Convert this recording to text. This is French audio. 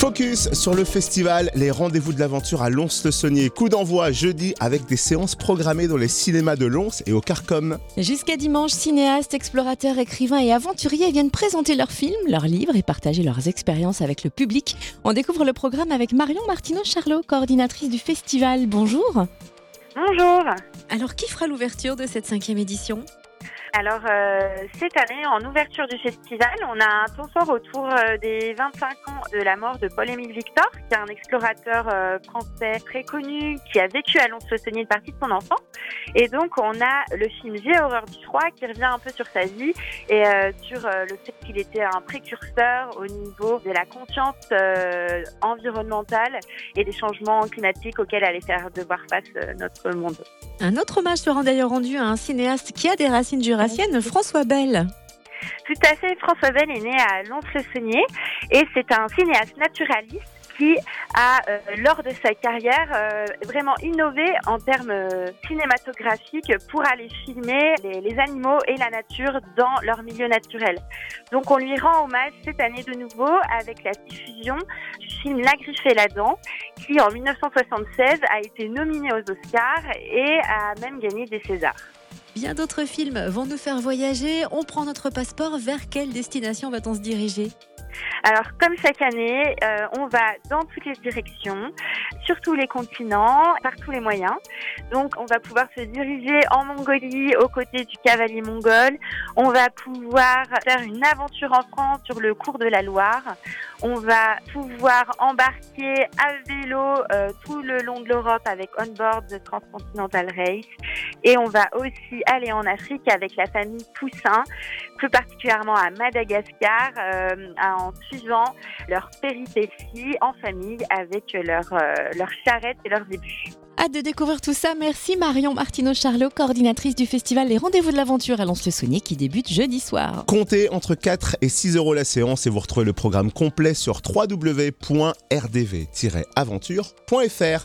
Focus sur le festival Les Rendez-vous de l'aventure à Lons-le-Saunier. Coup d'envoi jeudi avec des séances programmées dans les cinémas de Lons et au Carcom. Jusqu'à dimanche, cinéastes, explorateurs, écrivains et aventuriers viennent présenter leurs films, leurs livres et partager leurs expériences avec le public. On découvre le programme avec Marion Martineau-Charlot, coordinatrice du festival. Bonjour. Bonjour. Alors, qui fera l'ouverture de cette cinquième édition? Alors, euh, cette année, en ouverture du festival, on a un temps autour euh, des 25 ans de la mort de Paul-Émile Victor, qui est un explorateur euh, français très connu, qui a vécu à Lons-le-Saunier une partie de son enfance. Et donc, on a le film J'ai horreur du froid, qui revient un peu sur sa vie et sur le fait qu'il était un précurseur au niveau de la conscience environnementale et des changements climatiques auxquels allait faire devoir face notre monde. Un autre hommage sera d'ailleurs rendu à un cinéaste qui a des racines jurassiques François Bell. Tout à fait, François Bell est né à Lons-le-Saunier et c'est un cinéaste naturaliste qui a, euh, lors de sa carrière, euh, vraiment innové en termes euh, cinématographiques pour aller filmer les, animaux et la nature dans leur milieu naturel. Donc on lui rend hommage cette année de nouveau avec la diffusion du film La griffe et la dent, qui en 1976 a été nominé aux Oscars et a même gagné des Césars. Bien d'autres films vont nous faire voyager. On prend notre passeport. Vers quelle destination va-t-on se diriger? Alors, comme chaque année, euh, on va dans toutes les directions, sur tous les continents, par tous les moyens. Donc, on va pouvoir se diriger en Mongolie aux côtés du cavalier mongol. On va pouvoir faire une aventure en France sur le cours de la Loire. On va pouvoir embarquer à vélo euh, tout le long de l'Europe avec Onboard the Transcontinental Race. Et on va aussi aller en Afrique avec la famille Poussin, plus particulièrement à Madagascar, euh, en suivant leur péripéties en famille avec leur, euh, leur charrette et leurs débuts. Hâte de découvrir tout ça. Merci Marion Martineau-Charlot, coordinatrice du festival Les Rendez-vous de l'Aventure à Lons-le-Saunier qui débute jeudi soir. Comptez entre 4 et 6 euros la séance et vous retrouvez le programme complet sur www.rdv-aventure.fr.